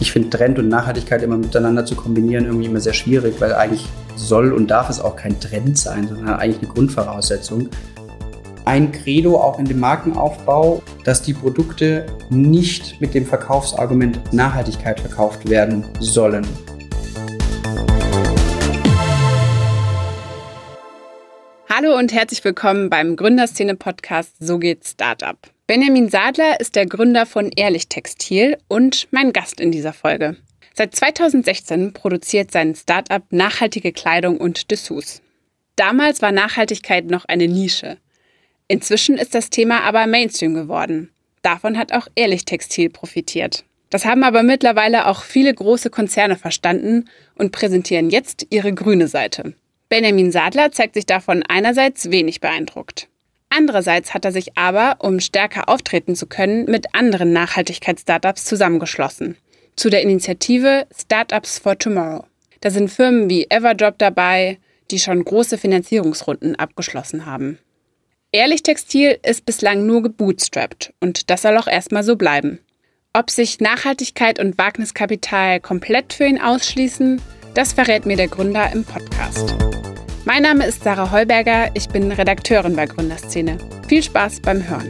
Ich finde Trend und Nachhaltigkeit immer miteinander zu kombinieren irgendwie immer sehr schwierig, weil eigentlich soll und darf es auch kein Trend sein, sondern eigentlich eine Grundvoraussetzung. Ein Credo auch in dem Markenaufbau, dass die Produkte nicht mit dem Verkaufsargument Nachhaltigkeit verkauft werden sollen. Hallo und herzlich willkommen beim Gründerszene-Podcast So geht Startup. Benjamin Sadler ist der Gründer von Ehrlich Textil und mein Gast in dieser Folge. Seit 2016 produziert sein Startup nachhaltige Kleidung und Dessous. Damals war Nachhaltigkeit noch eine Nische. Inzwischen ist das Thema aber Mainstream geworden. Davon hat auch Ehrlich Textil profitiert. Das haben aber mittlerweile auch viele große Konzerne verstanden und präsentieren jetzt ihre grüne Seite. Benjamin Sadler zeigt sich davon einerseits wenig beeindruckt. Andererseits hat er sich aber, um stärker auftreten zu können, mit anderen Nachhaltigkeits-Startups zusammengeschlossen. Zu der Initiative Startups for Tomorrow. Da sind Firmen wie Everdrop dabei, die schon große Finanzierungsrunden abgeschlossen haben. Ehrlich Textil ist bislang nur gebootstrapped und das soll auch erstmal so bleiben. Ob sich Nachhaltigkeit und Wagniskapital komplett für ihn ausschließen, das verrät mir der Gründer im Podcast. Mein Name ist Sarah Heuberger, ich bin Redakteurin bei Gründerszene. Viel Spaß beim Hören.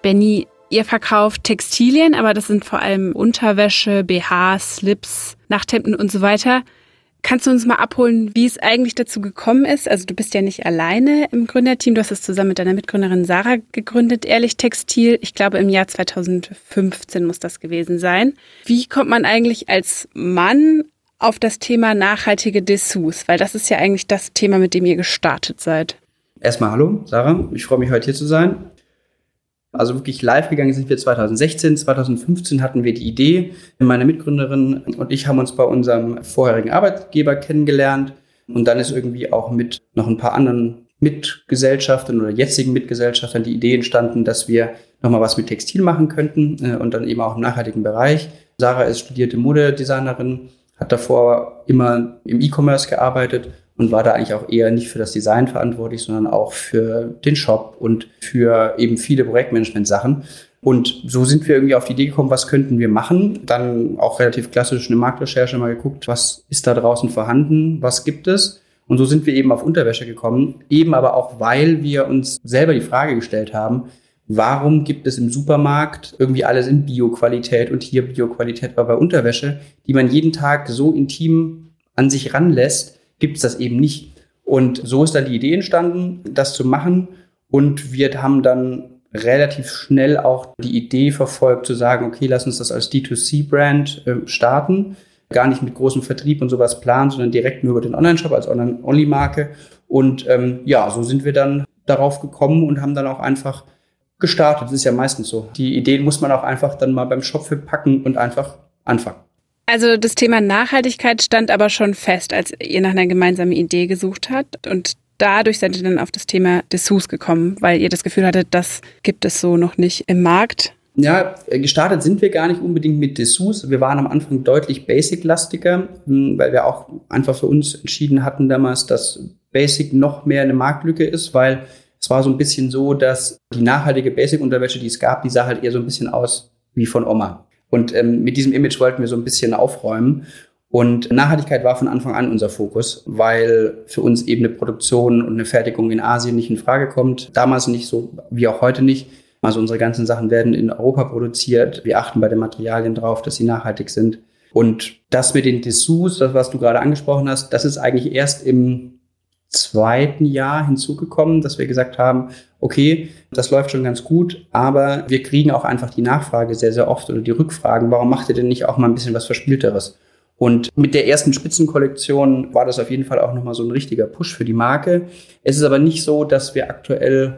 Benny, ihr verkauft Textilien, aber das sind vor allem Unterwäsche, BHs, Slips, Nachthemden und so weiter. Kannst du uns mal abholen, wie es eigentlich dazu gekommen ist? Also du bist ja nicht alleine im Gründerteam, du hast es zusammen mit deiner Mitgründerin Sarah gegründet, Ehrlich Textil. Ich glaube im Jahr 2015 muss das gewesen sein. Wie kommt man eigentlich als Mann auf das Thema nachhaltige Dessous, weil das ist ja eigentlich das Thema, mit dem ihr gestartet seid. Erstmal hallo, Sarah. Ich freue mich heute hier zu sein. Also wirklich live gegangen sind wir 2016. 2015 hatten wir die Idee. Meine Mitgründerin und ich haben uns bei unserem vorherigen Arbeitgeber kennengelernt. Und dann ist irgendwie auch mit noch ein paar anderen Mitgesellschaftern oder jetzigen Mitgesellschaftern die Idee entstanden, dass wir nochmal was mit Textil machen könnten äh, und dann eben auch im nachhaltigen Bereich. Sarah ist studierte Modedesignerin hat davor immer im E-Commerce gearbeitet und war da eigentlich auch eher nicht für das Design verantwortlich, sondern auch für den Shop und für eben viele Projektmanagement-Sachen. Und so sind wir irgendwie auf die Idee gekommen, was könnten wir machen. Dann auch relativ klassisch eine Marktrecherche mal geguckt, was ist da draußen vorhanden, was gibt es. Und so sind wir eben auf Unterwäsche gekommen, eben aber auch, weil wir uns selber die Frage gestellt haben, warum gibt es im Supermarkt irgendwie alles in Bioqualität und hier Bioqualität, aber bei Unterwäsche, die man jeden Tag so intim an sich ranlässt, gibt es das eben nicht. Und so ist dann die Idee entstanden, das zu machen. Und wir haben dann relativ schnell auch die Idee verfolgt, zu sagen, okay, lass uns das als D2C-Brand äh, starten. Gar nicht mit großem Vertrieb und sowas planen, sondern direkt nur über den Online-Shop als Online-Only-Marke. Und ähm, ja, so sind wir dann darauf gekommen und haben dann auch einfach gestartet. Das ist ja meistens so. Die Ideen muss man auch einfach dann mal beim Shop packen und einfach anfangen. Also das Thema Nachhaltigkeit stand aber schon fest, als ihr nach einer gemeinsamen Idee gesucht habt und dadurch seid ihr dann auf das Thema Dessous gekommen, weil ihr das Gefühl hattet, das gibt es so noch nicht im Markt. Ja, gestartet sind wir gar nicht unbedingt mit Dessous. Wir waren am Anfang deutlich Basic-lastiger, hm, weil wir auch einfach für uns entschieden hatten damals, dass Basic noch mehr eine Marktlücke ist, weil es war so ein bisschen so, dass die nachhaltige Basic-Unterwäsche, die es gab, die sah halt eher so ein bisschen aus wie von Oma. Und ähm, mit diesem Image wollten wir so ein bisschen aufräumen. Und Nachhaltigkeit war von Anfang an unser Fokus, weil für uns eben eine Produktion und eine Fertigung in Asien nicht in Frage kommt. Damals nicht so, wie auch heute nicht. Also unsere ganzen Sachen werden in Europa produziert. Wir achten bei den Materialien drauf, dass sie nachhaltig sind. Und das mit den Dessous, das was du gerade angesprochen hast, das ist eigentlich erst im zweiten Jahr hinzugekommen, dass wir gesagt haben, okay, das läuft schon ganz gut, aber wir kriegen auch einfach die Nachfrage sehr, sehr oft oder die Rückfragen, warum macht ihr denn nicht auch mal ein bisschen was Verspielteres? Und mit der ersten Spitzenkollektion war das auf jeden Fall auch nochmal so ein richtiger Push für die Marke. Es ist aber nicht so, dass wir aktuell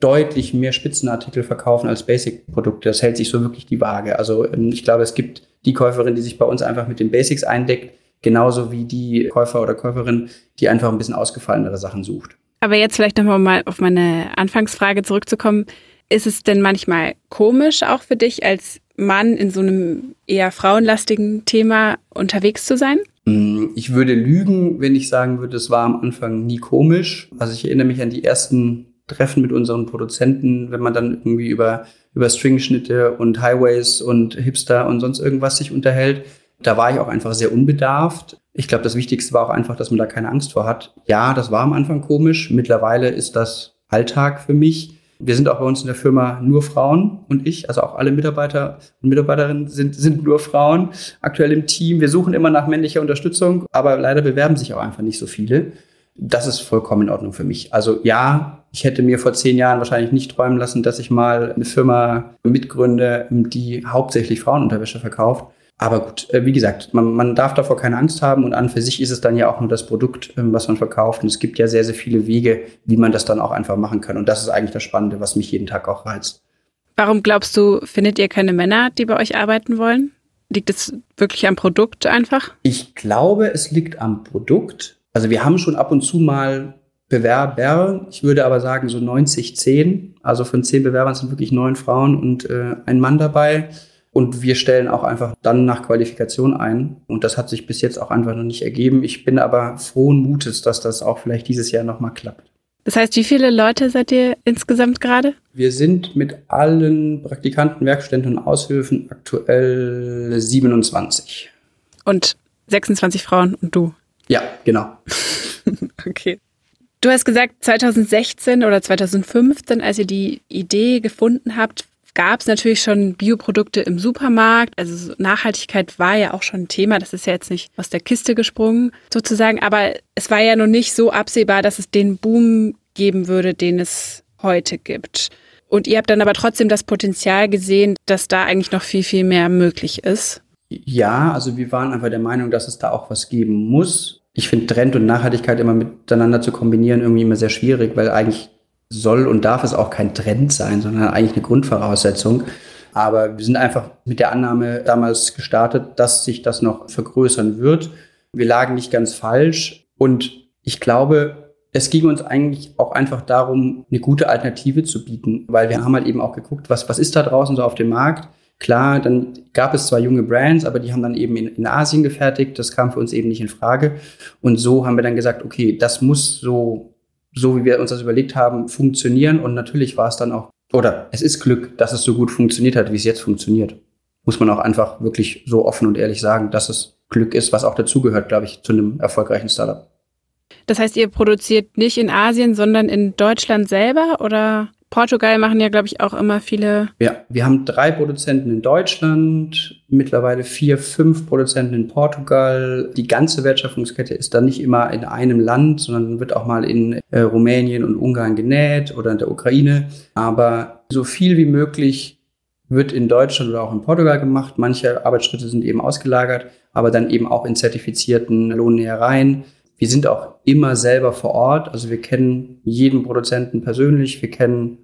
deutlich mehr Spitzenartikel verkaufen als Basic-Produkte. Das hält sich so wirklich die Waage. Also ähm, ich glaube, es gibt die Käuferin, die sich bei uns einfach mit den Basics eindeckt, genauso wie die Käufer oder Käuferin, die einfach ein bisschen ausgefallenere Sachen sucht. Aber jetzt vielleicht nochmal mal auf meine Anfangsfrage zurückzukommen. Ist es denn manchmal komisch auch für dich als Mann in so einem eher frauenlastigen Thema unterwegs zu sein? Mm, ich würde lügen, wenn ich sagen würde, es war am Anfang nie komisch. Also ich erinnere mich an die ersten treffen mit unseren Produzenten, wenn man dann irgendwie über, über Stringschnitte und Highways und Hipster und sonst irgendwas sich unterhält. Da war ich auch einfach sehr unbedarft. Ich glaube, das Wichtigste war auch einfach, dass man da keine Angst vor hat. Ja, das war am Anfang komisch. Mittlerweile ist das Alltag für mich. Wir sind auch bei uns in der Firma nur Frauen und ich, also auch alle Mitarbeiter und Mitarbeiterinnen sind, sind nur Frauen aktuell im Team. Wir suchen immer nach männlicher Unterstützung, aber leider bewerben sich auch einfach nicht so viele. Das ist vollkommen in Ordnung für mich. Also ja, ich hätte mir vor zehn Jahren wahrscheinlich nicht träumen lassen, dass ich mal eine Firma mitgründe, die hauptsächlich Frauenunterwäsche verkauft. Aber gut, äh, wie gesagt, man, man darf davor keine Angst haben und an für sich ist es dann ja auch nur das Produkt, ähm, was man verkauft. Und es gibt ja sehr, sehr viele Wege, wie man das dann auch einfach machen kann. Und das ist eigentlich das Spannende, was mich jeden Tag auch reizt. Warum glaubst du, findet ihr keine Männer, die bei euch arbeiten wollen? Liegt es wirklich am Produkt einfach? Ich glaube, es liegt am Produkt. Also wir haben schon ab und zu mal Bewerber. Ich würde aber sagen so 90, 10. Also von zehn Bewerbern sind wirklich neun Frauen und äh, ein Mann dabei. Und wir stellen auch einfach dann nach Qualifikation ein. Und das hat sich bis jetzt auch einfach noch nicht ergeben. Ich bin aber frohen Mutes, dass das auch vielleicht dieses Jahr nochmal klappt. Das heißt, wie viele Leute seid ihr insgesamt gerade? Wir sind mit allen Praktikanten, Werkstätten und Aushilfen aktuell 27. Und 26 Frauen und du? Ja, genau. okay. Du hast gesagt, 2016 oder 2015, als ihr die Idee gefunden habt, gab es natürlich schon Bioprodukte im Supermarkt. Also Nachhaltigkeit war ja auch schon ein Thema. Das ist ja jetzt nicht aus der Kiste gesprungen sozusagen. Aber es war ja noch nicht so absehbar, dass es den Boom geben würde, den es heute gibt. Und ihr habt dann aber trotzdem das Potenzial gesehen, dass da eigentlich noch viel, viel mehr möglich ist. Ja, also wir waren einfach der Meinung, dass es da auch was geben muss. Ich finde Trend und Nachhaltigkeit immer miteinander zu kombinieren irgendwie immer sehr schwierig, weil eigentlich soll und darf es auch kein Trend sein, sondern eigentlich eine Grundvoraussetzung. Aber wir sind einfach mit der Annahme damals gestartet, dass sich das noch vergrößern wird. Wir lagen nicht ganz falsch und ich glaube, es ging uns eigentlich auch einfach darum, eine gute Alternative zu bieten, weil wir haben halt eben auch geguckt, was, was ist da draußen so auf dem Markt. Klar, dann gab es zwar junge Brands, aber die haben dann eben in, in Asien gefertigt. Das kam für uns eben nicht in Frage. Und so haben wir dann gesagt, okay, das muss so so wie wir uns das überlegt haben, funktionieren. Und natürlich war es dann auch, oder es ist Glück, dass es so gut funktioniert hat, wie es jetzt funktioniert. Muss man auch einfach wirklich so offen und ehrlich sagen, dass es Glück ist, was auch dazugehört, glaube ich, zu einem erfolgreichen Startup. Das heißt, ihr produziert nicht in Asien, sondern in Deutschland selber oder? Portugal machen ja, glaube ich, auch immer viele. Ja, wir haben drei Produzenten in Deutschland, mittlerweile vier, fünf Produzenten in Portugal. Die ganze Wertschöpfungskette ist dann nicht immer in einem Land, sondern wird auch mal in äh, Rumänien und Ungarn genäht oder in der Ukraine. Aber so viel wie möglich wird in Deutschland oder auch in Portugal gemacht. Manche Arbeitsschritte sind eben ausgelagert, aber dann eben auch in zertifizierten Lohnnähereien. Wir sind auch immer selber vor Ort. Also wir kennen jeden Produzenten persönlich. Wir kennen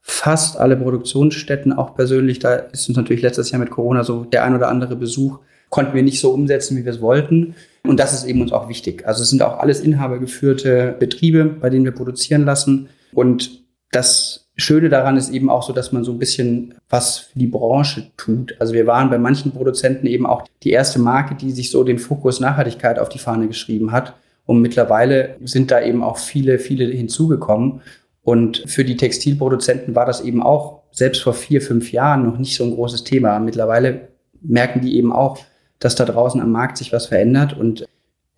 fast alle Produktionsstätten auch persönlich. Da ist uns natürlich letztes Jahr mit Corona so der ein oder andere Besuch konnten wir nicht so umsetzen, wie wir es wollten. Und das ist eben uns auch wichtig. Also es sind auch alles inhabergeführte Betriebe, bei denen wir produzieren lassen. Und das Schöne daran ist eben auch so, dass man so ein bisschen was für die Branche tut. Also wir waren bei manchen Produzenten eben auch die erste Marke, die sich so den Fokus Nachhaltigkeit auf die Fahne geschrieben hat. Und mittlerweile sind da eben auch viele, viele hinzugekommen. Und für die Textilproduzenten war das eben auch selbst vor vier, fünf Jahren noch nicht so ein großes Thema. Mittlerweile merken die eben auch, dass da draußen am Markt sich was verändert und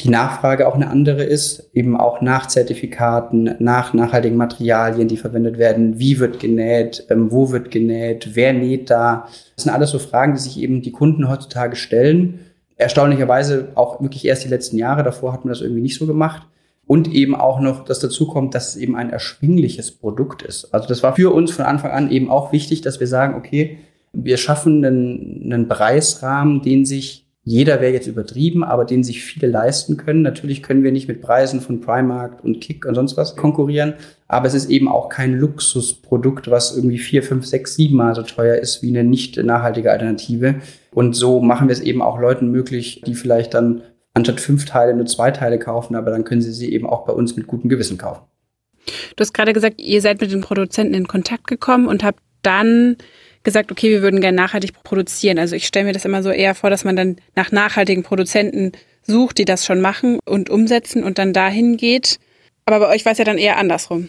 die Nachfrage auch eine andere ist, eben auch nach Zertifikaten, nach nachhaltigen Materialien, die verwendet werden. Wie wird genäht? Ähm, wo wird genäht? Wer näht da? Das sind alles so Fragen, die sich eben die Kunden heutzutage stellen erstaunlicherweise auch wirklich erst die letzten Jahre. Davor hat man das irgendwie nicht so gemacht. Und eben auch noch, dass dazu kommt, dass es eben ein erschwingliches Produkt ist. Also das war für uns von Anfang an eben auch wichtig, dass wir sagen, okay, wir schaffen einen, einen Preisrahmen, den sich jeder wäre jetzt übertrieben, aber den sich viele leisten können. Natürlich können wir nicht mit Preisen von Primark und Kick und sonst was konkurrieren, aber es ist eben auch kein Luxusprodukt, was irgendwie vier, fünf, sechs, sieben Mal so teuer ist wie eine nicht nachhaltige Alternative. Und so machen wir es eben auch Leuten möglich, die vielleicht dann anstatt fünf Teile nur zwei Teile kaufen, aber dann können sie sie eben auch bei uns mit gutem Gewissen kaufen. Du hast gerade gesagt, ihr seid mit den Produzenten in Kontakt gekommen und habt dann gesagt, okay, wir würden gerne nachhaltig produzieren. Also ich stelle mir das immer so eher vor, dass man dann nach nachhaltigen Produzenten sucht, die das schon machen und umsetzen und dann dahin geht. Aber bei euch war es ja dann eher andersrum.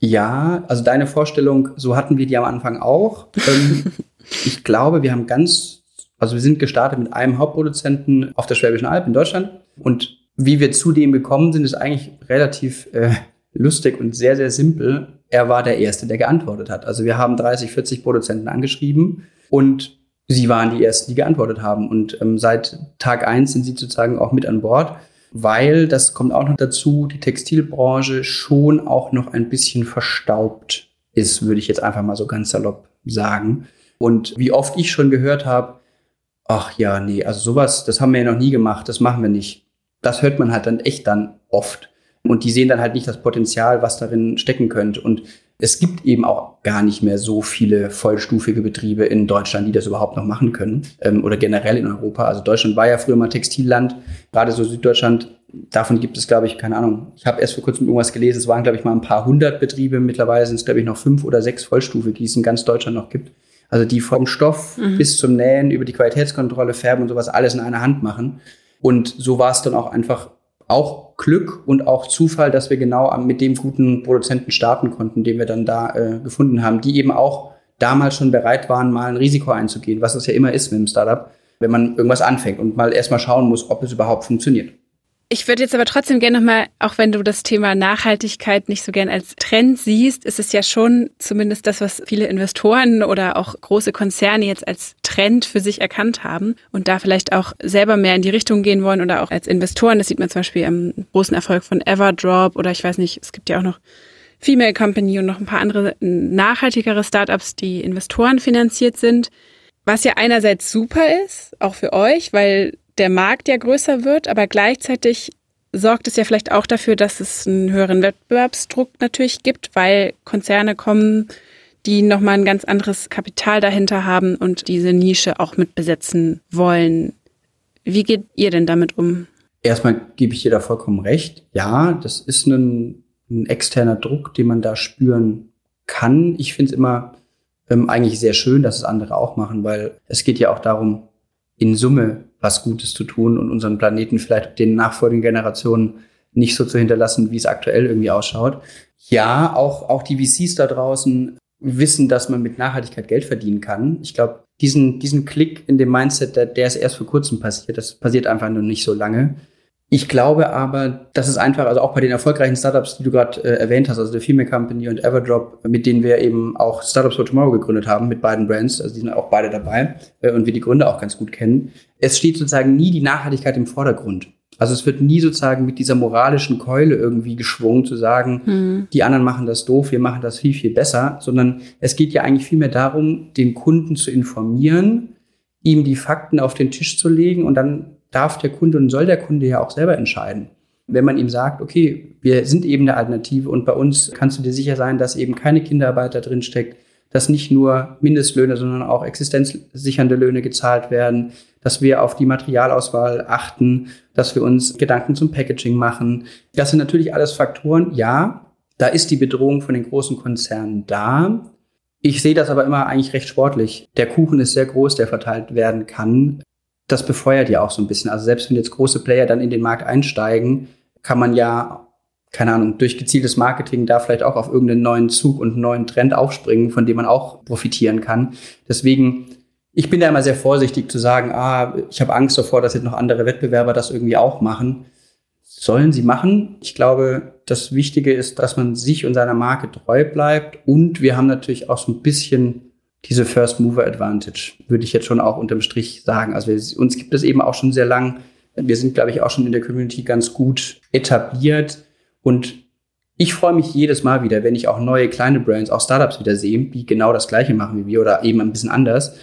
Ja, also deine Vorstellung, so hatten wir die am Anfang auch. Ähm, ich glaube, wir haben ganz, also wir sind gestartet mit einem Hauptproduzenten auf der Schwäbischen Alb in Deutschland. Und wie wir zu dem gekommen sind, ist eigentlich relativ äh, lustig und sehr, sehr simpel. Er war der Erste, der geantwortet hat. Also wir haben 30, 40 Produzenten angeschrieben und sie waren die Ersten, die geantwortet haben. Und ähm, seit Tag eins sind sie sozusagen auch mit an Bord, weil, das kommt auch noch dazu, die Textilbranche schon auch noch ein bisschen verstaubt ist, würde ich jetzt einfach mal so ganz salopp sagen. Und wie oft ich schon gehört habe, ach ja, nee, also sowas, das haben wir ja noch nie gemacht, das machen wir nicht. Das hört man halt dann echt dann oft. Und die sehen dann halt nicht das Potenzial, was darin stecken könnte. Und es gibt eben auch gar nicht mehr so viele vollstufige Betriebe in Deutschland, die das überhaupt noch machen können. Ähm, oder generell in Europa. Also Deutschland war ja früher mal Textilland, gerade so Süddeutschland. Davon gibt es, glaube ich, keine Ahnung. Ich habe erst vor kurzem irgendwas gelesen. Es waren, glaube ich, mal ein paar hundert Betriebe. Mittlerweile sind es, glaube ich, noch fünf oder sechs vollstufige, die es in ganz Deutschland noch gibt. Also die vom Stoff mhm. bis zum Nähen über die Qualitätskontrolle, Färben und sowas alles in einer Hand machen. Und so war es dann auch einfach auch Glück und auch Zufall, dass wir genau mit dem guten Produzenten starten konnten, den wir dann da äh, gefunden haben, die eben auch damals schon bereit waren, mal ein Risiko einzugehen, was es ja immer ist mit dem Startup, wenn man irgendwas anfängt und mal erstmal schauen muss, ob es überhaupt funktioniert. Ich würde jetzt aber trotzdem gerne nochmal, auch wenn du das Thema Nachhaltigkeit nicht so gern als Trend siehst, ist es ja schon zumindest das, was viele Investoren oder auch große Konzerne jetzt als Trend für sich erkannt haben und da vielleicht auch selber mehr in die Richtung gehen wollen oder auch als Investoren. Das sieht man zum Beispiel am großen Erfolg von Everdrop oder ich weiß nicht, es gibt ja auch noch Female Company und noch ein paar andere nachhaltigere Startups, die Investoren finanziert sind. Was ja einerseits super ist, auch für euch, weil der Markt ja größer wird, aber gleichzeitig sorgt es ja vielleicht auch dafür, dass es einen höheren Wettbewerbsdruck natürlich gibt, weil Konzerne kommen, die nochmal ein ganz anderes Kapital dahinter haben und diese Nische auch mit besetzen wollen. Wie geht ihr denn damit um? Erstmal gebe ich dir da vollkommen recht. Ja, das ist ein, ein externer Druck, den man da spüren kann. Ich finde es immer ähm, eigentlich sehr schön, dass es andere auch machen, weil es geht ja auch darum, in Summe was Gutes zu tun und unseren Planeten vielleicht den nachfolgenden Generationen nicht so zu hinterlassen, wie es aktuell irgendwie ausschaut. Ja, auch, auch die VCs da draußen wissen, dass man mit Nachhaltigkeit Geld verdienen kann. Ich glaube, diesen, diesen Klick in dem Mindset, der, der ist erst vor kurzem passiert. Das passiert einfach nur nicht so lange. Ich glaube aber, dass es einfach, also auch bei den erfolgreichen Startups, die du gerade äh, erwähnt hast, also der Female Company und Everdrop, mit denen wir eben auch Startups for Tomorrow gegründet haben, mit beiden Brands, also die sind auch beide dabei äh, und wir die Gründer auch ganz gut kennen. Es steht sozusagen nie die Nachhaltigkeit im Vordergrund. Also es wird nie sozusagen mit dieser moralischen Keule irgendwie geschwungen zu sagen, mhm. die anderen machen das doof, wir machen das viel, viel besser, sondern es geht ja eigentlich vielmehr darum, den Kunden zu informieren, ihm die Fakten auf den Tisch zu legen und dann darf der Kunde und soll der Kunde ja auch selber entscheiden. Wenn man ihm sagt, okay, wir sind eben eine Alternative und bei uns kannst du dir sicher sein, dass eben keine Kinderarbeit da drin steckt, dass nicht nur Mindestlöhne, sondern auch existenzsichernde Löhne gezahlt werden, dass wir auf die Materialauswahl achten, dass wir uns Gedanken zum Packaging machen. Das sind natürlich alles Faktoren. Ja, da ist die Bedrohung von den großen Konzernen da. Ich sehe das aber immer eigentlich recht sportlich. Der Kuchen ist sehr groß, der verteilt werden kann das befeuert ja auch so ein bisschen. Also selbst wenn jetzt große Player dann in den Markt einsteigen, kann man ja, keine Ahnung, durch gezieltes Marketing da vielleicht auch auf irgendeinen neuen Zug und neuen Trend aufspringen, von dem man auch profitieren kann. Deswegen, ich bin da immer sehr vorsichtig zu sagen, ah, ich habe Angst davor, dass jetzt noch andere Wettbewerber das irgendwie auch machen. Sollen sie machen. Ich glaube, das Wichtige ist, dass man sich und seiner Marke treu bleibt. Und wir haben natürlich auch so ein bisschen diese First Mover Advantage, würde ich jetzt schon auch unterm Strich sagen. Also wir, uns gibt es eben auch schon sehr lang. Wir sind, glaube ich, auch schon in der Community ganz gut etabliert. Und ich freue mich jedes Mal wieder, wenn ich auch neue kleine Brands, auch Startups wieder sehe, die genau das Gleiche machen wie wir oder eben ein bisschen anders.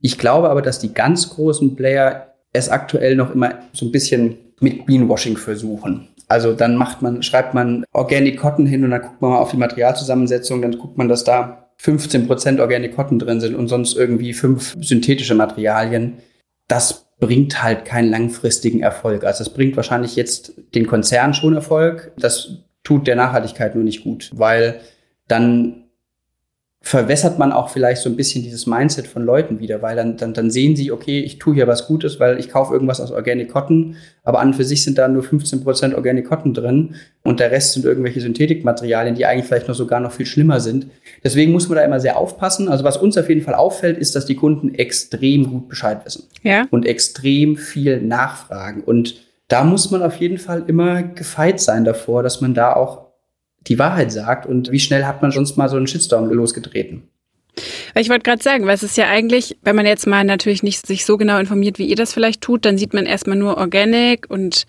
Ich glaube aber, dass die ganz großen Player es aktuell noch immer so ein bisschen mit Greenwashing versuchen. Also dann macht man, schreibt man Organic Cotton hin und dann guckt man mal auf die Materialzusammensetzung, dann guckt man, dass da 15 Prozent Organic Cotton drin sind und sonst irgendwie fünf synthetische Materialien, das bringt halt keinen langfristigen Erfolg. Also das bringt wahrscheinlich jetzt den Konzern schon Erfolg. Das tut der Nachhaltigkeit nur nicht gut, weil dann verwässert man auch vielleicht so ein bisschen dieses Mindset von Leuten wieder, weil dann, dann, dann sehen sie, okay, ich tue hier was Gutes, weil ich kaufe irgendwas aus Organic Cotton, aber an und für sich sind da nur 15% Organic Cotton drin und der Rest sind irgendwelche Synthetikmaterialien, die eigentlich vielleicht noch sogar noch viel schlimmer sind. Deswegen muss man da immer sehr aufpassen. Also was uns auf jeden Fall auffällt, ist, dass die Kunden extrem gut Bescheid wissen. Ja. Und extrem viel nachfragen. Und da muss man auf jeden Fall immer gefeit sein davor, dass man da auch die Wahrheit sagt und wie schnell hat man sonst mal so einen Shitstorm losgetreten. Ich wollte gerade sagen, weil es ist ja eigentlich, wenn man jetzt mal natürlich nicht sich so genau informiert, wie ihr das vielleicht tut, dann sieht man erstmal nur Organic und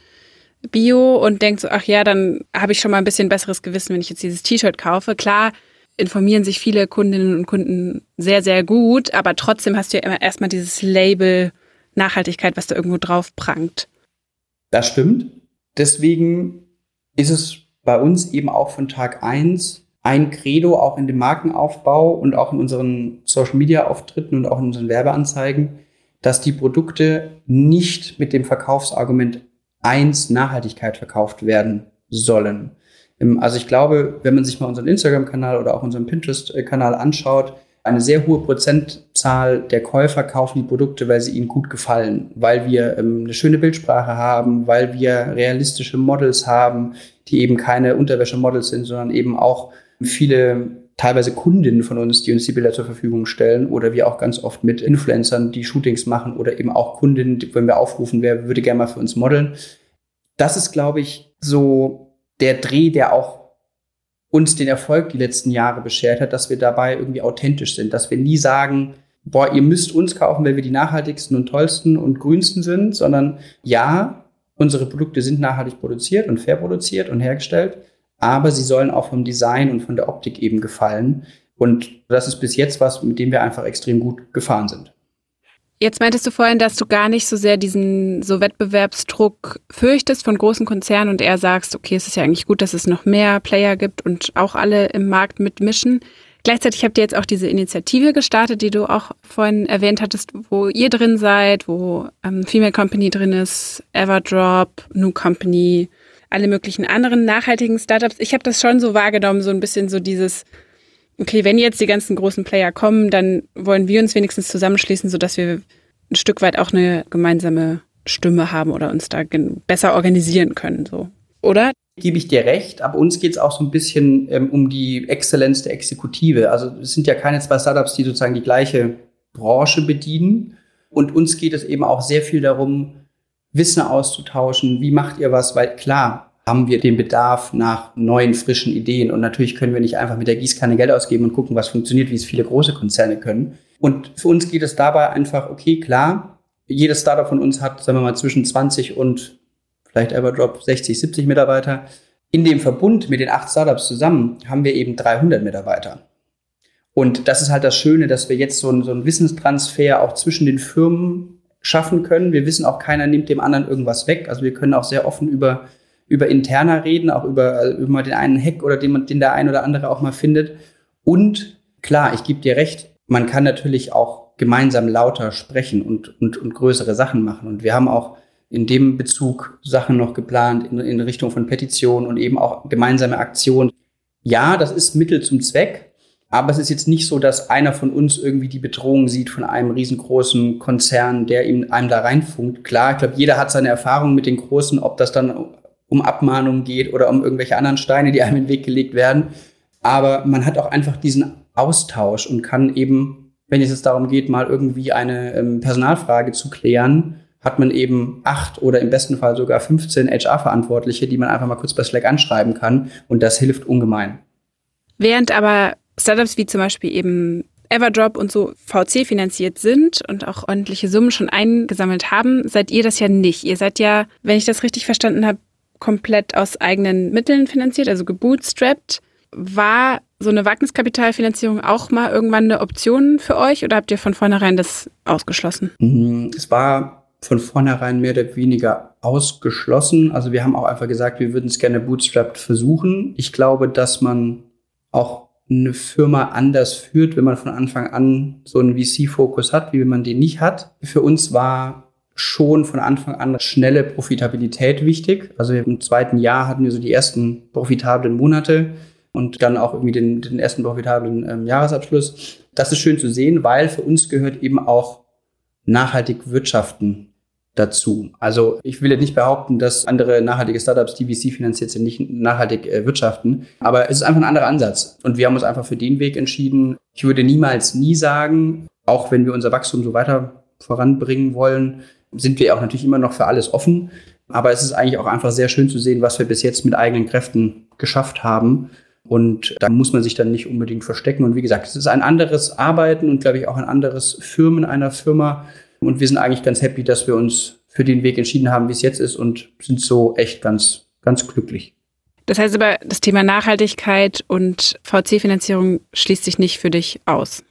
Bio und denkt so, ach ja, dann habe ich schon mal ein bisschen besseres Gewissen, wenn ich jetzt dieses T-Shirt kaufe. Klar informieren sich viele Kundinnen und Kunden sehr, sehr gut, aber trotzdem hast du ja immer erstmal dieses Label Nachhaltigkeit, was da irgendwo drauf prangt. Das stimmt. Deswegen ist es bei uns eben auch von Tag eins ein Credo auch in dem Markenaufbau und auch in unseren Social Media Auftritten und auch in unseren Werbeanzeigen, dass die Produkte nicht mit dem Verkaufsargument eins Nachhaltigkeit verkauft werden sollen. Also ich glaube, wenn man sich mal unseren Instagram-Kanal oder auch unseren Pinterest-Kanal anschaut, eine sehr hohe Prozentzahl der Käufer kaufen die Produkte, weil sie ihnen gut gefallen, weil wir ähm, eine schöne Bildsprache haben, weil wir realistische Models haben, die eben keine Unterwäsche-Models sind, sondern eben auch viele teilweise Kundinnen von uns, die uns die Bilder zur Verfügung stellen oder wir auch ganz oft mit Influencern, die Shootings machen oder eben auch Kundinnen, wenn wir aufrufen, wer würde gerne mal für uns modeln. Das ist, glaube ich, so der Dreh, der auch uns den Erfolg die letzten Jahre beschert hat, dass wir dabei irgendwie authentisch sind, dass wir nie sagen, boah, ihr müsst uns kaufen, weil wir die nachhaltigsten und tollsten und grünsten sind, sondern ja, unsere Produkte sind nachhaltig produziert und fair produziert und hergestellt, aber sie sollen auch vom Design und von der Optik eben gefallen. Und das ist bis jetzt was, mit dem wir einfach extrem gut gefahren sind. Jetzt meintest du vorhin, dass du gar nicht so sehr diesen so Wettbewerbsdruck fürchtest von großen Konzernen und eher sagst, okay, es ist ja eigentlich gut, dass es noch mehr Player gibt und auch alle im Markt mitmischen. Gleichzeitig habt ihr jetzt auch diese Initiative gestartet, die du auch vorhin erwähnt hattest, wo ihr drin seid, wo ähm, Female Company drin ist, Everdrop, New Company, alle möglichen anderen nachhaltigen Startups. Ich habe das schon so wahrgenommen, so ein bisschen so dieses, okay, wenn jetzt die ganzen großen Player kommen, dann wollen wir uns wenigstens zusammenschließen, sodass wir ein Stück weit auch eine gemeinsame Stimme haben oder uns da besser organisieren können, so. Oder? Gebe ich dir recht, aber uns geht es auch so ein bisschen ähm, um die Exzellenz der Exekutive. Also es sind ja keine zwei Startups, die sozusagen die gleiche Branche bedienen. Und uns geht es eben auch sehr viel darum, Wissen auszutauschen. Wie macht ihr was? Weil klar, haben wir den Bedarf nach neuen, frischen Ideen. Und natürlich können wir nicht einfach mit der Gießkanne Geld ausgeben und gucken, was funktioniert, wie es viele große Konzerne können. Und für uns geht es dabei einfach, okay, klar, jedes Startup von uns hat, sagen wir mal, zwischen 20 und vielleicht Everdrop 60, 70 Mitarbeiter. In dem Verbund mit den acht Startups zusammen haben wir eben 300 Mitarbeiter. Und das ist halt das Schöne, dass wir jetzt so einen, so einen Wissenstransfer auch zwischen den Firmen schaffen können. Wir wissen auch, keiner nimmt dem anderen irgendwas weg. Also wir können auch sehr offen über über interner reden, auch über, äh, über den einen Hack oder den, den der ein oder andere auch mal findet. Und klar, ich gebe dir recht, man kann natürlich auch gemeinsam lauter sprechen und, und, und größere Sachen machen. Und wir haben auch in dem Bezug Sachen noch geplant in, in Richtung von Petitionen und eben auch gemeinsame Aktionen. Ja, das ist Mittel zum Zweck, aber es ist jetzt nicht so, dass einer von uns irgendwie die Bedrohung sieht von einem riesengroßen Konzern, der ihm einem da reinfunkt. Klar, ich glaube, jeder hat seine Erfahrungen mit den Großen, ob das dann um Abmahnungen geht oder um irgendwelche anderen Steine, die einem in den Weg gelegt werden. Aber man hat auch einfach diesen Austausch und kann eben, wenn es jetzt darum geht, mal irgendwie eine ähm, Personalfrage zu klären, hat man eben acht oder im besten Fall sogar 15 HR-Verantwortliche, die man einfach mal kurz bei Slack anschreiben kann. Und das hilft ungemein. Während aber Startups wie zum Beispiel eben Everdrop und so VC finanziert sind und auch ordentliche Summen schon eingesammelt haben, seid ihr das ja nicht. Ihr seid ja, wenn ich das richtig verstanden habe, komplett aus eigenen Mitteln finanziert, also gebootstrapped. War so eine Wagniskapitalfinanzierung auch mal irgendwann eine Option für euch oder habt ihr von vornherein das ausgeschlossen? Mhm, es war von vornherein mehr oder weniger ausgeschlossen. Also wir haben auch einfach gesagt, wir würden es gerne bootstrapped versuchen. Ich glaube, dass man auch eine Firma anders führt, wenn man von Anfang an so einen VC-Fokus hat, wie wenn man den nicht hat. Für uns war schon von Anfang an schnelle Profitabilität wichtig. Also im zweiten Jahr hatten wir so die ersten profitablen Monate. und dann auch irgendwie den, den ersten profitablen ähm, Jahresabschluss. Das ist schön zu sehen, weil für uns gehört eben auch nachhaltig wirtschaften dazu. Also ich will jetzt nicht behaupten, dass andere nachhaltige Startups, die VC finanziert sind, nicht nachhaltig äh, wirtschaften, aber es ist einfach ein anderer Ansatz. Und wir haben uns einfach für den Weg entschieden. Ich würde niemals nie sagen, auch wenn wir unser Wachstum so weiter voranbringen wollen, sind wir auch natürlich immer noch für alles offen. Aber es ist eigentlich auch einfach sehr schön zu sehen, was wir bis jetzt mit eigenen Kräften geschafft haben. Und da muss man sich dann nicht unbedingt verstecken. Und wie gesagt, es ist ein anderes Arbeiten und glaube ich auch ein anderes Firmen einer Firma. Und wir sind eigentlich ganz happy, dass wir uns für den Weg entschieden haben, wie es jetzt ist und sind so echt ganz, ganz glücklich. Das heißt aber, das Thema Nachhaltigkeit und VC-Finanzierung schließt sich nicht für dich aus.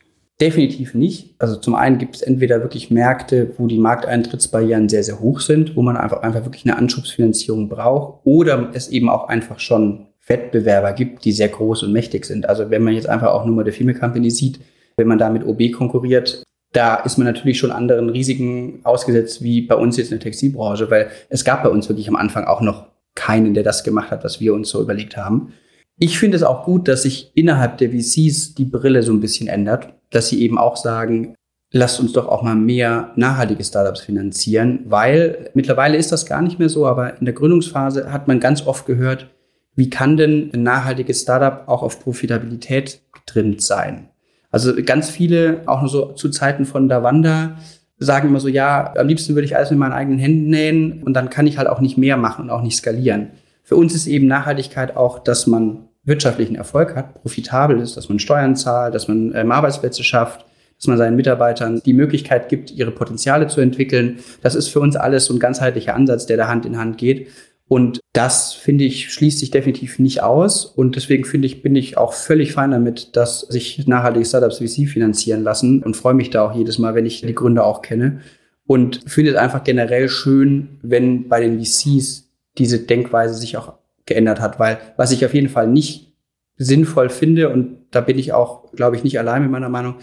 Definitiv nicht. Also zum einen gibt es entweder wirklich Märkte, wo die Markteintrittsbarrieren sehr, sehr hoch sind, wo man einfach, einfach wirklich eine Anschubsfinanzierung braucht oder es eben auch einfach schon Wettbewerber gibt, die sehr groß und mächtig sind. Also wenn man jetzt einfach auch nur mal der Female Company sieht, wenn man da mit OB konkurriert, da ist man natürlich schon anderen Risiken ausgesetzt wie bei uns jetzt in der Textilbranche, weil es gab bei uns wirklich am Anfang auch noch keinen, der das gemacht hat, was wir uns so überlegt haben. Ich finde es auch gut, dass sich innerhalb der VCs die Brille so ein bisschen ändert, dass sie eben auch sagen, lasst uns doch auch mal mehr nachhaltige Startups finanzieren, weil mittlerweile ist das gar nicht mehr so, aber in der Gründungsphase hat man ganz oft gehört, wie kann denn ein nachhaltiges Startup auch auf Profitabilität getrimmt sein? Also ganz viele, auch nur so zu Zeiten von Davanda, sagen immer so, ja, am liebsten würde ich alles mit meinen eigenen Händen nähen und dann kann ich halt auch nicht mehr machen und auch nicht skalieren. Für uns ist eben Nachhaltigkeit auch, dass man wirtschaftlichen Erfolg hat, profitabel ist, dass man Steuern zahlt, dass man ähm, Arbeitsplätze schafft, dass man seinen Mitarbeitern die Möglichkeit gibt, ihre Potenziale zu entwickeln. Das ist für uns alles so ein ganzheitlicher Ansatz, der da Hand in Hand geht. Und das, finde ich, schließt sich definitiv nicht aus. Und deswegen finde ich, bin ich auch völlig fein damit, dass sich nachhaltige Startups VC finanzieren lassen und freue mich da auch jedes Mal, wenn ich die Gründer auch kenne. Und finde es einfach generell schön, wenn bei den VCs diese Denkweise sich auch geändert hat, weil was ich auf jeden Fall nicht sinnvoll finde, und da bin ich auch, glaube ich, nicht allein mit meiner Meinung,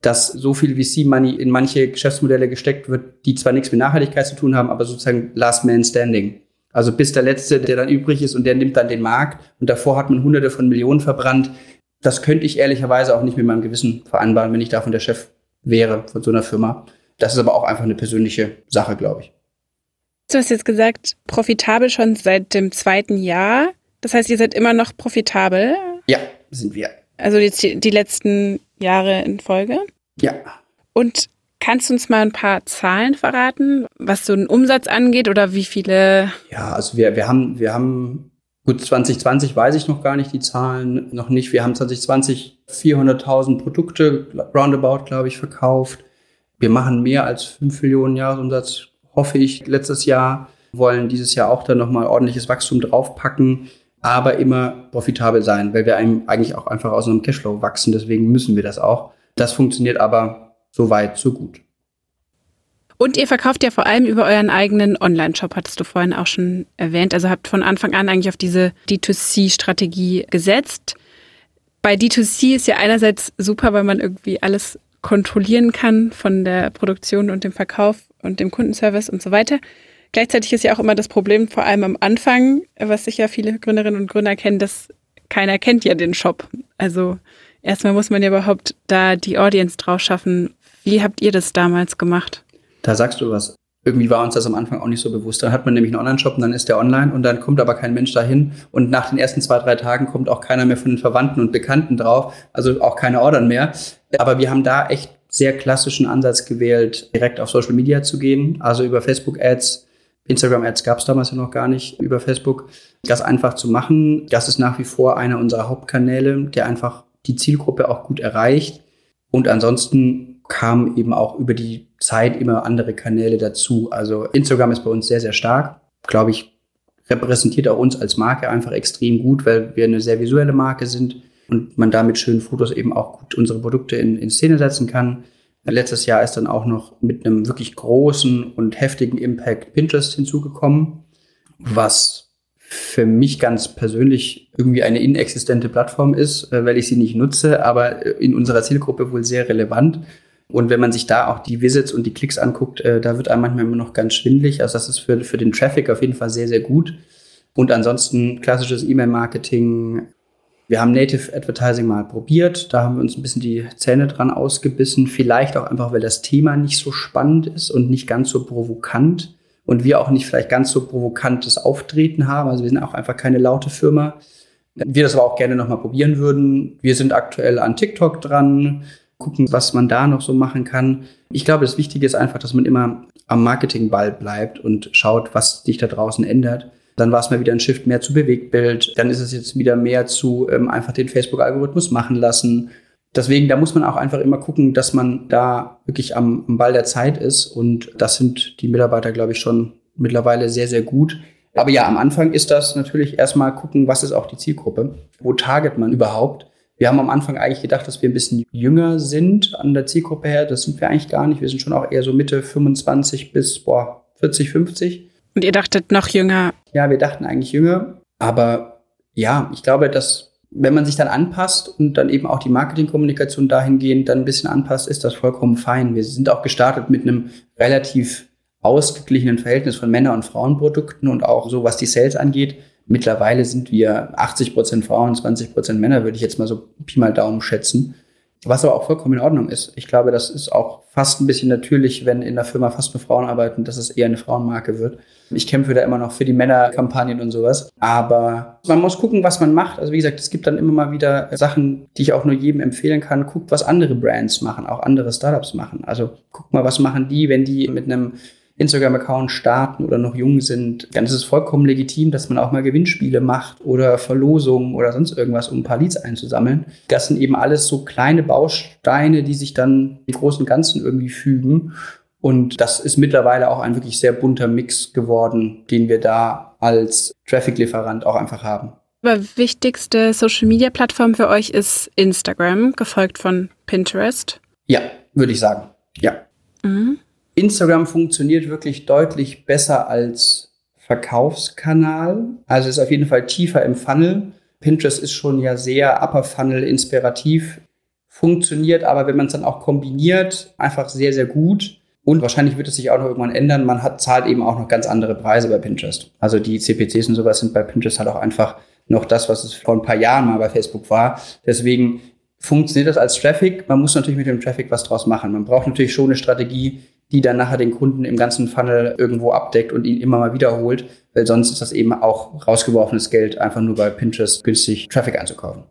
dass so viel VC-Money in manche Geschäftsmodelle gesteckt wird, die zwar nichts mit Nachhaltigkeit zu tun haben, aber sozusagen Last Man Standing. Also bis der Letzte, der dann übrig ist und der nimmt dann den Markt und davor hat man Hunderte von Millionen verbrannt. Das könnte ich ehrlicherweise auch nicht mit meinem Gewissen vereinbaren, wenn ich davon der Chef wäre von so einer Firma. Das ist aber auch einfach eine persönliche Sache, glaube ich. Du hast jetzt gesagt, profitabel schon seit dem zweiten Jahr. Das heißt, ihr seid immer noch profitabel? Ja, sind wir. Also die, die letzten Jahre in Folge? Ja. Und Kannst du uns mal ein paar Zahlen verraten, was so einen Umsatz angeht oder wie viele? Ja, also wir, wir haben, wir haben, gut, 2020 weiß ich noch gar nicht die Zahlen, noch nicht. Wir haben 2020 400.000 Produkte roundabout, glaube ich, verkauft. Wir machen mehr als 5 Millionen Jahresumsatz, hoffe ich, letztes Jahr. Wollen dieses Jahr auch dann nochmal ordentliches Wachstum draufpacken, aber immer profitabel sein, weil wir eigentlich auch einfach aus einem Cashflow wachsen. Deswegen müssen wir das auch. Das funktioniert aber so weit, so gut. Und ihr verkauft ja vor allem über euren eigenen Online-Shop, hattest du vorhin auch schon erwähnt. Also habt von Anfang an eigentlich auf diese D2C-Strategie gesetzt. Bei D2C ist ja einerseits super, weil man irgendwie alles kontrollieren kann von der Produktion und dem Verkauf und dem Kundenservice und so weiter. Gleichzeitig ist ja auch immer das Problem, vor allem am Anfang, was sicher viele Gründerinnen und Gründer kennen, dass keiner kennt ja den Shop. Also erstmal muss man ja überhaupt da die Audience drauf schaffen, wie habt ihr das damals gemacht? Da sagst du was. Irgendwie war uns das am Anfang auch nicht so bewusst. Dann hat man nämlich einen Online-Shop und dann ist der online und dann kommt aber kein Mensch dahin. Und nach den ersten zwei, drei Tagen kommt auch keiner mehr von den Verwandten und Bekannten drauf. Also auch keine Ordern mehr. Aber wir haben da echt sehr klassischen Ansatz gewählt, direkt auf Social Media zu gehen. Also über Facebook-Ads. Instagram-Ads gab es damals ja noch gar nicht über Facebook. Das einfach zu machen, das ist nach wie vor einer unserer Hauptkanäle, der einfach die Zielgruppe auch gut erreicht. Und ansonsten kamen eben auch über die Zeit immer andere Kanäle dazu. Also Instagram ist bei uns sehr, sehr stark. Glaube ich, repräsentiert auch uns als Marke einfach extrem gut, weil wir eine sehr visuelle Marke sind und man da mit schönen Fotos eben auch gut unsere Produkte in, in Szene setzen kann. Letztes Jahr ist dann auch noch mit einem wirklich großen und heftigen Impact Pinterest hinzugekommen, was für mich ganz persönlich irgendwie eine inexistente Plattform ist, äh, weil ich sie nicht nutze, aber in unserer Zielgruppe wohl sehr relevant. Und wenn man sich da auch die Visits und die Klicks anguckt, äh, da wird einem manchmal immer noch ganz schwindlig. Also das ist für, für den Traffic auf jeden Fall sehr, sehr gut. Und ansonsten klassisches E-Mail-Marketing, Wir haben Native Advertising mal probiert. Da haben wir uns ein bisschen die Zähne dran ausgebissen. Vielleicht auch einfach, weil das Thema nicht so spannend ist und nicht ganz so provokant. Und wir auch nicht vielleicht ganz so provokantes Auftreten haben. Also wir sind auch einfach keine laute Firma. Wir das aber auch gerne nochmal probieren würden. Wir sind aktuell an TikTok dran, gucken, was man da noch so machen kann. Ich glaube, das Wichtige ist einfach, dass man immer am Marketingball bleibt und schaut, was sich da draußen ändert. Dann war es mal wieder ein Shift mehr zu Bewegtbild. Dann ist es jetzt wieder mehr zu ähm, einfach den Facebook-Algorithmus machen lassen. Deswegen, da muss man auch einfach immer gucken, dass man da wirklich am, am Ball der Zeit ist. Und das sind die Mitarbeiter, glaube ich, schon mittlerweile sehr, sehr gut. Aber ja, am Anfang ist das natürlich erstmal gucken, was ist auch die Zielgruppe? Wo target man überhaupt? Wir haben am Anfang eigentlich gedacht, dass wir ein bisschen jünger sind an der Zielgruppe her. Das sind wir eigentlich gar nicht. Wir sind schon auch eher so Mitte 25 bis boah, 40, 50. Und ihr dachtet noch jünger? Ja, wir dachten eigentlich jünger. Aber ja, ich glaube, dass wenn man sich dann anpasst und dann eben auch die Marketingkommunikation dahingehend dann ein bisschen anpasst, ist das vollkommen fein. Wir sind auch gestartet mit einem relativ ausgeglichenen Verhältnis von Männer- und Frauenprodukten und auch so, was die Sales angeht. Mittlerweile sind wir 80 Prozent Frauen, 20 Prozent Männer, würde ich jetzt mal so Pi mal Daumen schätzen. Was aber auch vollkommen in Ordnung ist. Ich glaube, das ist auch fast ein bisschen natürlich, wenn in der Firma fast nur Frauen arbeiten, dass es eher eine Frauenmarke wird. Ich kämpfe da immer noch für die Männerkampagnen und sowas. Aber man muss gucken, was man macht. Also wie gesagt, es gibt dann immer mal wieder Sachen, die ich auch nur jedem empfehlen kann. Guckt, was andere Brands machen, auch andere Startups machen. Also guckt mal, was machen die, wenn die mit einem Instagram-Account starten oder noch jung sind, dann ist es vollkommen legitim, dass man auch mal Gewinnspiele macht oder Verlosungen oder sonst irgendwas, um ein paar Leads einzusammeln. Das sind eben alles so kleine Bausteine, die sich dann im Großen und Ganzen irgendwie fügen. Und das ist mittlerweile auch ein wirklich sehr bunter Mix geworden, den wir da als Traffic-Lieferant auch einfach haben. Aber wichtigste Social-Media-Plattform für euch ist Instagram, gefolgt von Pinterest. Ja, würde ich sagen. Ja. Mhm. Instagram funktioniert wirklich deutlich besser als Verkaufskanal. Also ist auf jeden Fall tiefer im Funnel. Pinterest ist schon ja sehr Upper Funnel inspirativ. Funktioniert aber, wenn man es dann auch kombiniert, einfach sehr, sehr gut. Und wahrscheinlich wird es sich auch noch irgendwann ändern. Man hat, zahlt eben auch noch ganz andere Preise bei Pinterest. Also die CPCs und sowas sind bei Pinterest halt auch einfach noch das, was es vor ein paar Jahren mal bei Facebook war. Deswegen funktioniert das als Traffic. Man muss natürlich mit dem Traffic was draus machen. Man braucht natürlich schon eine Strategie, die dann nachher den Kunden im ganzen Funnel irgendwo abdeckt und ihn immer mal wiederholt, weil sonst ist das eben auch rausgeworfenes Geld, einfach nur bei Pinterest günstig Traffic einzukaufen.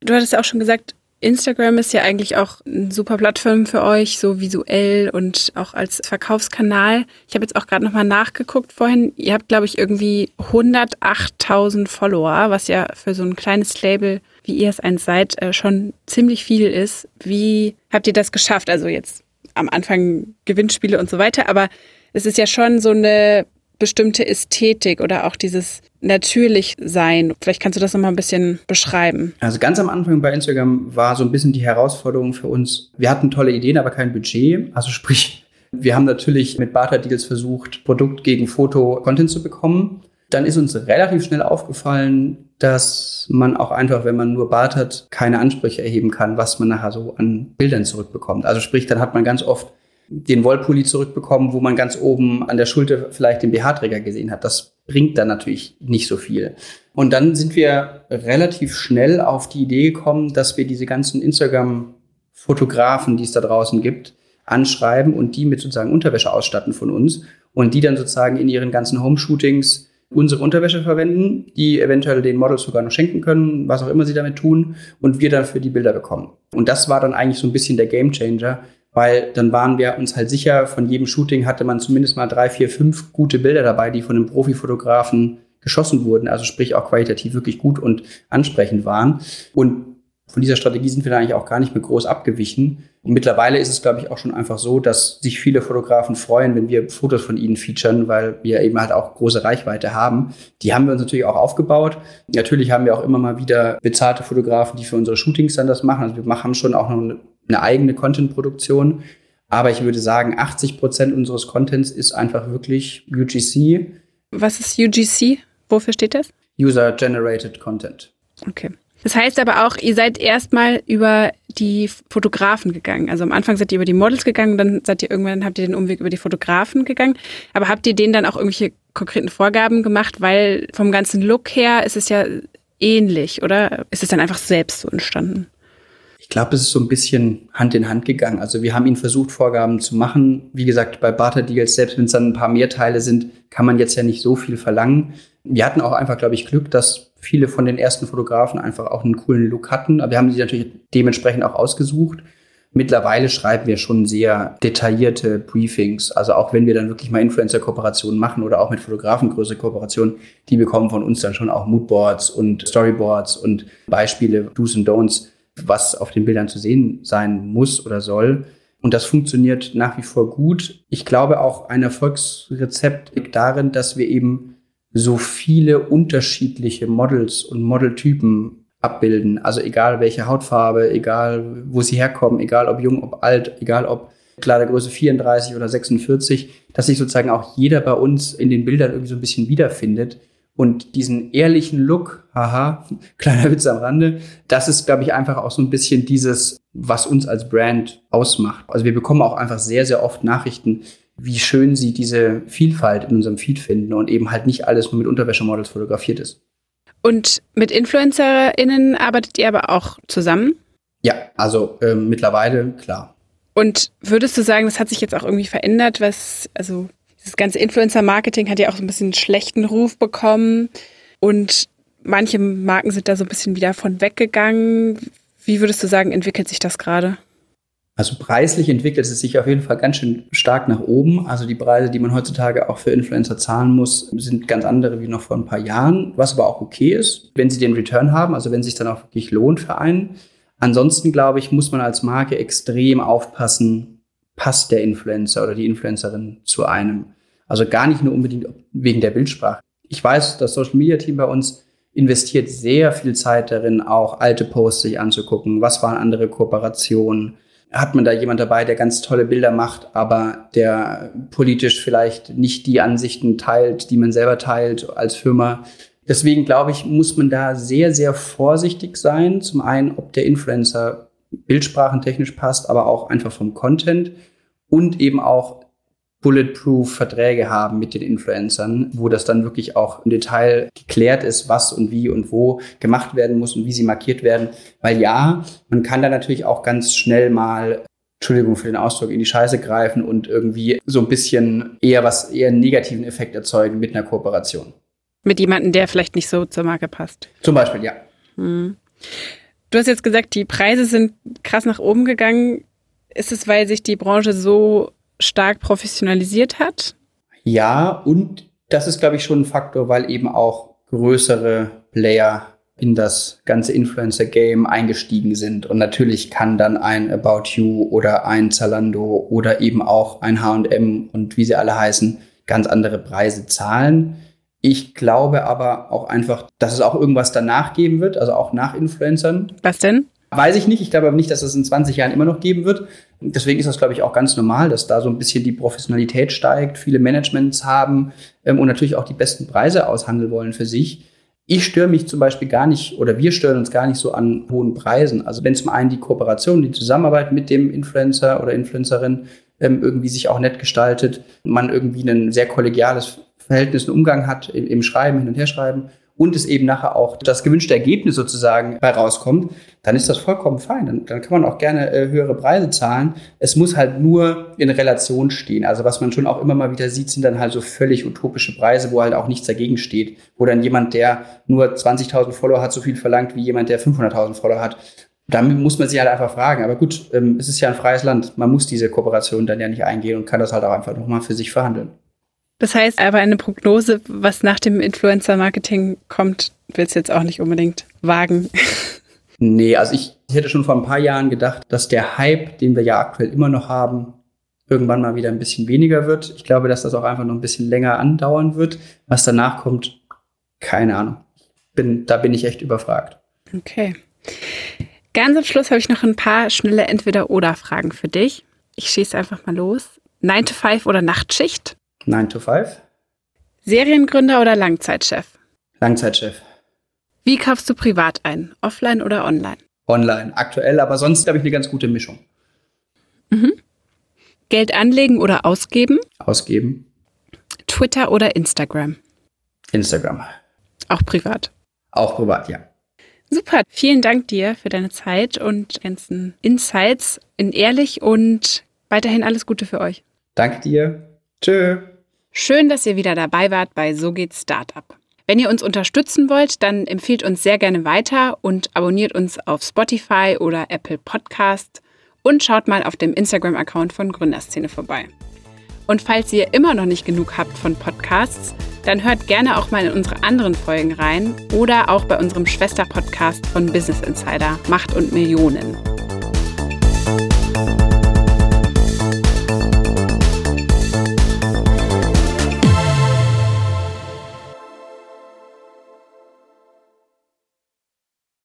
Du hattest ja auch schon gesagt, Instagram ist ja eigentlich auch eine super Plattform für euch, so visuell und auch als Verkaufskanal. Ich habe jetzt auch gerade nochmal nachgeguckt vorhin. Ihr habt, glaube ich, irgendwie 108.000 Follower, was ja für so ein kleines Label, wie ihr es eins seid, äh, schon ziemlich viel ist. Wie habt ihr das geschafft? Also jetzt am Anfang Gewinnspiele und so weiter, aber es ist ja schon so eine bestimmte Ästhetik oder auch dieses natürlich sein. Vielleicht kannst du das nochmal ein bisschen beschreiben. Also ganz am Anfang bei Instagram war so ein bisschen die Herausforderung für uns. Wir hatten tolle Ideen, aber kein Budget. Also sprich, wir haben natürlich mit Barter Deals versucht, Produkt gegen Foto Content zu bekommen. Dann ist uns relativ schnell aufgefallen, dass man auch einfach, wenn man nur bartert, keine Ansprüche erheben kann, was man nachher so an Bildern zurückbekommt. Also sprich, dann hat man ganz oft den Wollpulli zurückbekommen, wo man ganz oben an der Schulter vielleicht den BH-Träger gesehen hat. Das bringt dann natürlich nicht so viel. Und dann sind wir relativ schnell auf die Idee gekommen, dass wir diese ganzen Instagram-Fotografen, die es da draußen gibt, anschreiben und die mit sozusagen Unterwäsche ausstatten von uns und die dann sozusagen in ihren ganzen Home-Shootings unsere Unterwäsche verwenden, die eventuell den Models sogar noch schenken können, was auch immer sie damit tun, und wir dafür die Bilder bekommen. Und das war dann eigentlich so ein bisschen der Gamechanger, weil dann waren wir uns halt sicher, von jedem Shooting hatte man zumindest mal drei, vier, fünf gute Bilder dabei, die von einem Profifotografen geschossen wurden, also sprich auch qualitativ wirklich gut und ansprechend waren. Und von dieser Strategie sind wir da eigentlich auch gar nicht mehr groß abgewichen. Und mittlerweile ist es, glaube ich, auch schon einfach so, dass sich viele Fotografen freuen, wenn wir Fotos von ihnen featuren, weil wir eben halt auch große Reichweite haben. Die haben wir uns natürlich auch aufgebaut. Natürlich haben wir auch immer mal wieder bezahlte Fotografen, die für unsere Shootings dann das machen. Also wir machen schon auch noch eine eigene Content-Produktion. Aber ich würde sagen, 80 Prozent unseres Contents ist einfach wirklich UGC. Was ist UGC? Wofür steht das? User-Generated Content. Okay. Das heißt aber auch, ihr seid erstmal über die Fotografen gegangen. Also am Anfang seid ihr über die Models gegangen, dann seid ihr irgendwann, habt ihr den Umweg über die Fotografen gegangen. Aber habt ihr denen dann auch irgendwelche konkreten Vorgaben gemacht? Weil vom ganzen Look her ist es ja ähnlich oder ist es dann einfach selbst so entstanden? Ich glaube, es ist so ein bisschen Hand in Hand gegangen. Also wir haben ihn versucht, Vorgaben zu machen. Wie gesagt, bei Barter Deals, selbst wenn es dann ein paar mehr Teile sind, kann man jetzt ja nicht so viel verlangen. Wir hatten auch einfach, glaube ich, Glück, dass viele von den ersten Fotografen einfach auch einen coolen Look hatten. Aber wir haben sie natürlich dementsprechend auch ausgesucht. Mittlerweile schreiben wir schon sehr detaillierte Briefings. Also auch wenn wir dann wirklich mal Influencer-Kooperationen machen oder auch mit Fotografen größere Kooperationen, die bekommen von uns dann schon auch Moodboards und Storyboards und Beispiele, Do's und Don'ts, was auf den Bildern zu sehen sein muss oder soll. Und das funktioniert nach wie vor gut. Ich glaube auch ein Erfolgsrezept liegt darin, dass wir eben so viele unterschiedliche Models und Modeltypen abbilden. Also egal welche Hautfarbe, egal wo sie herkommen, egal ob jung, ob alt, egal ob Kleidergröße 34 oder 46, dass sich sozusagen auch jeder bei uns in den Bildern irgendwie so ein bisschen wiederfindet. Und diesen ehrlichen Look, haha, kleiner Witz am Rande, das ist, glaube ich, einfach auch so ein bisschen dieses, was uns als Brand ausmacht. Also wir bekommen auch einfach sehr, sehr oft Nachrichten, wie schön sie diese Vielfalt in unserem Feed finden und eben halt nicht alles nur mit Unterwäschemodels fotografiert ist. Und mit InfluencerInnen arbeitet ihr aber auch zusammen? Ja, also äh, mittlerweile, klar. Und würdest du sagen, das hat sich jetzt auch irgendwie verändert, was, also das ganze Influencer-Marketing hat ja auch so ein bisschen einen schlechten Ruf bekommen und manche Marken sind da so ein bisschen wieder von weggegangen. Wie würdest du sagen, entwickelt sich das gerade? Also preislich entwickelt es sich auf jeden Fall ganz schön stark nach oben. Also die Preise, die man heutzutage auch für Influencer zahlen muss, sind ganz andere wie noch vor ein paar Jahren, was aber auch okay ist, wenn sie den Return haben, also wenn es sich dann auch wirklich lohnt für einen. Ansonsten glaube ich, muss man als Marke extrem aufpassen, passt der Influencer oder die Influencerin zu einem. Also gar nicht nur unbedingt wegen der Bildsprache. Ich weiß, das Social Media Team bei uns investiert sehr viel Zeit darin, auch alte Posts sich anzugucken. Was waren andere Kooperationen? Hat man da jemand dabei, der ganz tolle Bilder macht, aber der politisch vielleicht nicht die Ansichten teilt, die man selber teilt als Firma. Deswegen glaube ich, muss man da sehr, sehr vorsichtig sein. Zum einen, ob der Influencer bildsprachentechnisch passt, aber auch einfach vom Content und eben auch bulletproof Verträge haben mit den Influencern, wo das dann wirklich auch im Detail geklärt ist, was und wie und wo gemacht werden muss und wie sie markiert werden. Weil ja, man kann da natürlich auch ganz schnell mal Entschuldigung für den Ausdruck, in die Scheiße greifen und irgendwie so ein bisschen eher was, eher einen negativen Effekt erzeugen mit einer Kooperation. Mit jemandem, der vielleicht nicht so zur Marke passt. Zum Beispiel, ja. Hm. Du hast jetzt gesagt, die Preise sind krass nach oben gegangen. Ist es, weil sich die Branche so stark professionalisiert hat? Ja, und das ist, glaube ich, schon ein Faktor, weil eben auch größere Player in das ganze Influencer-Game eingestiegen sind. Und natürlich kann dann ein About You oder ein Zalando oder eben auch ein HM und wie sie alle heißen, ganz andere Preise zahlen. Ich glaube aber auch einfach, dass es auch irgendwas danach geben wird, also auch nach Influencern. Was denn? Weiß ich nicht. Ich glaube aber nicht, dass es in 20 Jahren immer noch geben wird. Deswegen ist das, glaube ich, auch ganz normal, dass da so ein bisschen die Professionalität steigt, viele Managements haben ähm, und natürlich auch die besten Preise aushandeln wollen für sich. Ich störe mich zum Beispiel gar nicht oder wir stören uns gar nicht so an hohen Preisen. Also wenn zum einen die Kooperation, die Zusammenarbeit mit dem Influencer oder Influencerin ähm, irgendwie sich auch nett gestaltet, man irgendwie ein sehr kollegiales Verhältnis, einen Umgang hat im, im Schreiben, hin und her schreiben und es eben nachher auch das gewünschte Ergebnis sozusagen bei rauskommt, dann ist das vollkommen fein. Dann, dann kann man auch gerne äh, höhere Preise zahlen. Es muss halt nur in Relation stehen. Also was man schon auch immer mal wieder sieht, sind dann halt so völlig utopische Preise, wo halt auch nichts dagegen steht. Wo dann jemand, der nur 20.000 Follower hat, so viel verlangt wie jemand, der 500.000 Follower hat. Da muss man sich halt einfach fragen. Aber gut, ähm, es ist ja ein freies Land. Man muss diese Kooperation dann ja nicht eingehen und kann das halt auch einfach nochmal für sich verhandeln. Das heißt aber eine Prognose, was nach dem Influencer-Marketing kommt, willst du jetzt auch nicht unbedingt wagen. Nee, also ich, hätte schon vor ein paar Jahren gedacht, dass der Hype, den wir ja aktuell immer noch haben, irgendwann mal wieder ein bisschen weniger wird. Ich glaube, dass das auch einfach noch ein bisschen länger andauern wird. Was danach kommt, keine Ahnung. Bin, da bin ich echt überfragt. Okay. Ganz am Schluss habe ich noch ein paar schnelle Entweder-Oder-Fragen für dich. Ich schieße einfach mal los. 9 to 5 oder Nachtschicht? 9 to 5. Seriengründer oder Langzeitchef? Langzeitchef. Wie kaufst du privat ein? Offline oder online? Online, aktuell, aber sonst habe ich eine ganz gute Mischung. Mhm. Geld anlegen oder ausgeben? Ausgeben. Twitter oder Instagram? Instagram. Auch privat. Auch privat, ja. Super, vielen Dank dir für deine Zeit und ganzen Insights in Ehrlich und weiterhin alles Gute für euch. Danke dir. Tschö. Schön, dass ihr wieder dabei wart bei So geht's Startup. Wenn ihr uns unterstützen wollt, dann empfiehlt uns sehr gerne weiter und abonniert uns auf Spotify oder Apple Podcast und schaut mal auf dem Instagram-Account von Gründerszene vorbei. Und falls ihr immer noch nicht genug habt von Podcasts, dann hört gerne auch mal in unsere anderen Folgen rein oder auch bei unserem Schwesterpodcast von Business Insider Macht und Millionen.